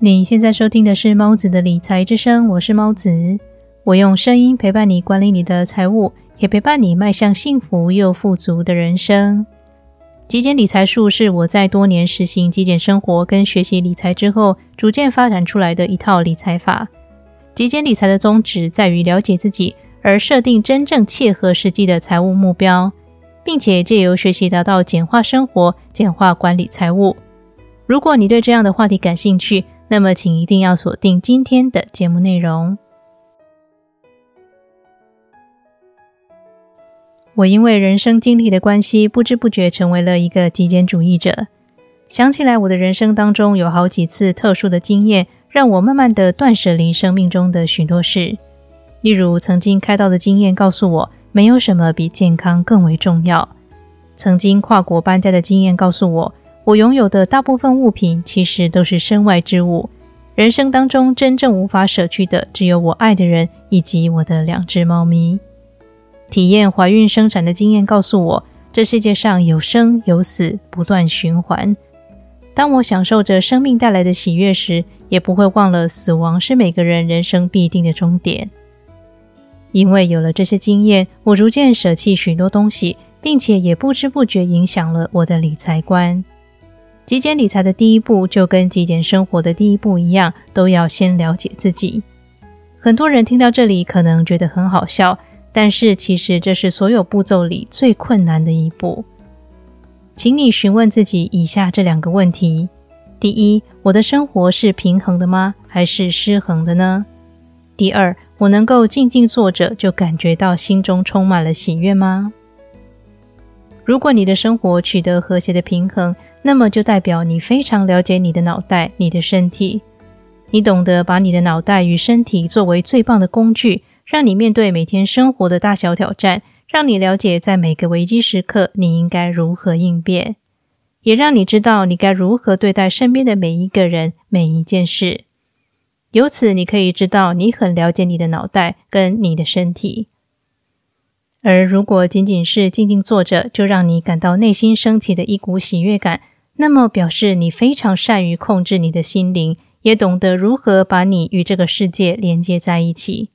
你现在收听的是猫子的理财之声，我是猫子，我用声音陪伴你管理你的财务，也陪伴你迈向幸福又富足的人生。极简理财术是我在多年实行极简生活跟学习理财之后，逐渐发展出来的一套理财法。极简理财的宗旨在于了解自己，而设定真正切合实际的财务目标，并且借由学习达到简化生活、简化管理财务。如果你对这样的话题感兴趣，那么，请一定要锁定今天的节目内容。我因为人生经历的关系，不知不觉成为了一个极简主义者。想起来，我的人生当中有好几次特殊的经验，让我慢慢的断舍离生命中的许多事。例如，曾经开刀的经验告诉我，没有什么比健康更为重要；曾经跨国搬家的经验告诉我。我拥有的大部分物品其实都是身外之物。人生当中真正无法舍去的，只有我爱的人以及我的两只猫咪。体验怀孕生产的经验告诉我，这世界上有生有死，不断循环。当我享受着生命带来的喜悦时，也不会忘了死亡是每个人人生必定的终点。因为有了这些经验，我逐渐舍弃许多东西，并且也不知不觉影响了我的理财观。极简理财的第一步就跟极简生活的第一步一样，都要先了解自己。很多人听到这里可能觉得很好笑，但是其实这是所有步骤里最困难的一步。请你询问自己以下这两个问题：第一，我的生活是平衡的吗？还是失衡的呢？第二，我能够静静坐着就感觉到心中充满了喜悦吗？如果你的生活取得和谐的平衡，那么就代表你非常了解你的脑袋、你的身体，你懂得把你的脑袋与身体作为最棒的工具，让你面对每天生活的大小挑战，让你了解在每个危机时刻你应该如何应变，也让你知道你该如何对待身边的每一个人、每一件事。由此，你可以知道你很了解你的脑袋跟你的身体。而如果仅仅是静静坐着，就让你感到内心升起的一股喜悦感。那么表示你非常善于控制你的心灵，也懂得如何把你与这个世界连接在一起。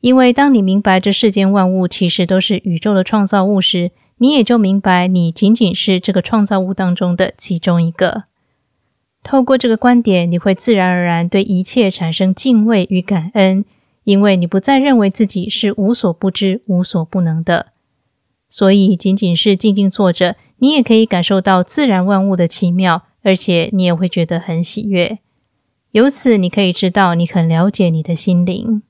因为当你明白这世间万物其实都是宇宙的创造物时，你也就明白你仅仅是这个创造物当中的其中一个。透过这个观点，你会自然而然对一切产生敬畏与感恩，因为你不再认为自己是无所不知、无所不能的。所以，仅仅是静静坐着。你也可以感受到自然万物的奇妙，而且你也会觉得很喜悦。由此，你可以知道你很了解你的心灵。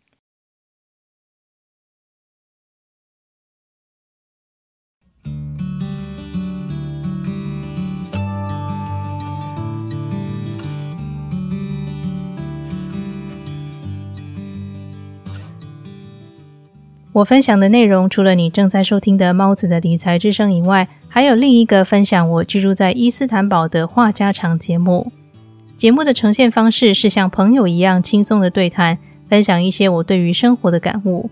我分享的内容，除了你正在收听的猫子的理财之声以外，还有另一个分享我居住在伊斯坦堡的话家常节目。节目的呈现方式是像朋友一样轻松的对谈，分享一些我对于生活的感悟。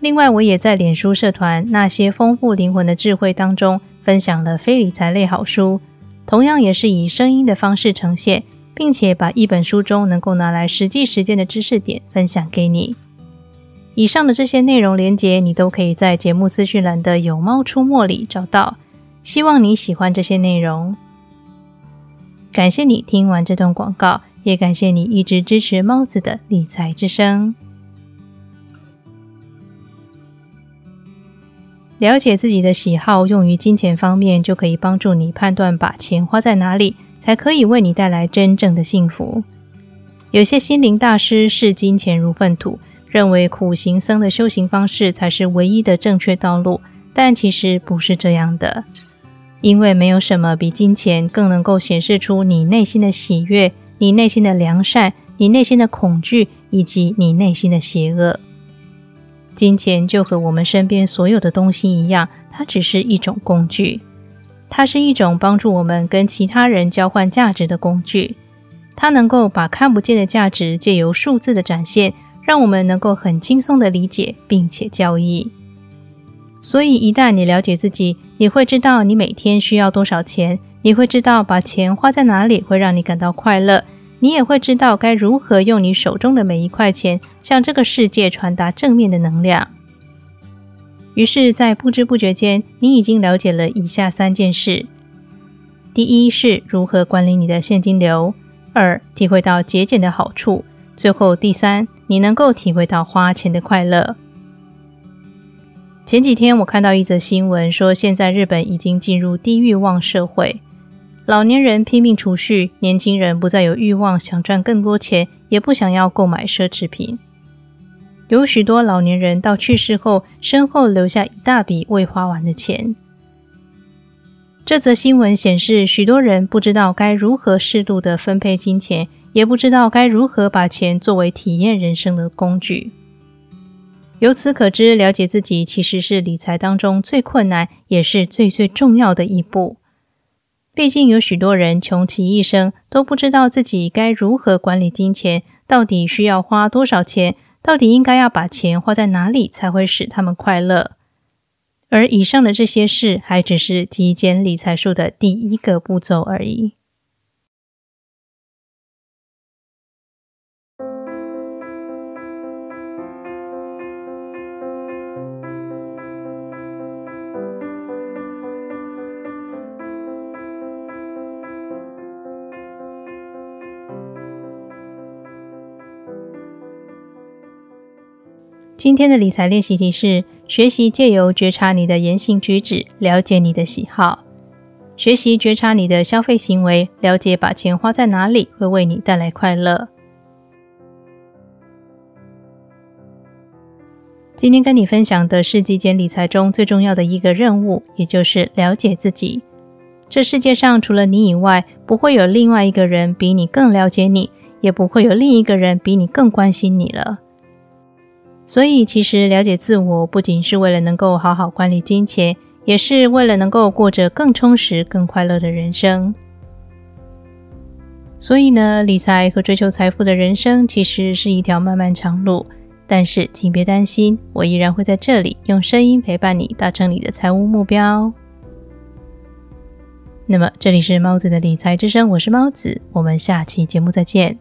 另外，我也在脸书社团那些丰富灵魂的智慧当中，分享了非理财类好书，同样也是以声音的方式呈现，并且把一本书中能够拿来实际实践的知识点分享给你。以上的这些内容连接，你都可以在节目资讯栏的“有猫出没”里找到。希望你喜欢这些内容。感谢你听完这段广告，也感谢你一直支持猫子的理财之声。了解自己的喜好，用于金钱方面，就可以帮助你判断把钱花在哪里，才可以为你带来真正的幸福。有些心灵大师视金钱如粪土。认为苦行僧的修行方式才是唯一的正确道路，但其实不是这样的。因为没有什么比金钱更能够显示出你内心的喜悦、你内心的良善、你内心的恐惧以及你内心的邪恶。金钱就和我们身边所有的东西一样，它只是一种工具，它是一种帮助我们跟其他人交换价值的工具。它能够把看不见的价值借由数字的展现。让我们能够很轻松的理解并且交易。所以，一旦你了解自己，你会知道你每天需要多少钱，你会知道把钱花在哪里会让你感到快乐，你也会知道该如何用你手中的每一块钱向这个世界传达正面的能量。于是，在不知不觉间，你已经了解了以下三件事：第一是如何管理你的现金流；二，体会到节俭的好处；最后，第三，你能够体会到花钱的快乐。前几天，我看到一则新闻，说现在日本已经进入低欲望社会。老年人拼命储蓄，年轻人不再有欲望想赚更多钱，也不想要购买奢侈品。有许多老年人到去世后，身后留下一大笔未花完的钱。这则新闻显示，许多人不知道该如何适度的分配金钱，也不知道该如何把钱作为体验人生的工具。由此可知，了解自己其实是理财当中最困难，也是最最重要的一步。毕竟有许多人穷其一生都不知道自己该如何管理金钱，到底需要花多少钱，到底应该要把钱花在哪里才会使他们快乐。而以上的这些事，还只是极简理财术的第一个步骤而已。今天的理财练习题是：学习借由觉察你的言行举止，了解你的喜好；学习觉察你的消费行为，了解把钱花在哪里会为你带来快乐。今天跟你分享的是极简理财中最重要的一个任务，也就是了解自己。这世界上除了你以外，不会有另外一个人比你更了解你，也不会有另一个人比你更关心你了。所以，其实了解自我不仅是为了能够好好管理金钱，也是为了能够过着更充实、更快乐的人生。所以呢，理财和追求财富的人生其实是一条漫漫长路。但是，请别担心，我依然会在这里用声音陪伴你，达成你的财务目标。那么，这里是猫子的理财之声，我是猫子，我们下期节目再见。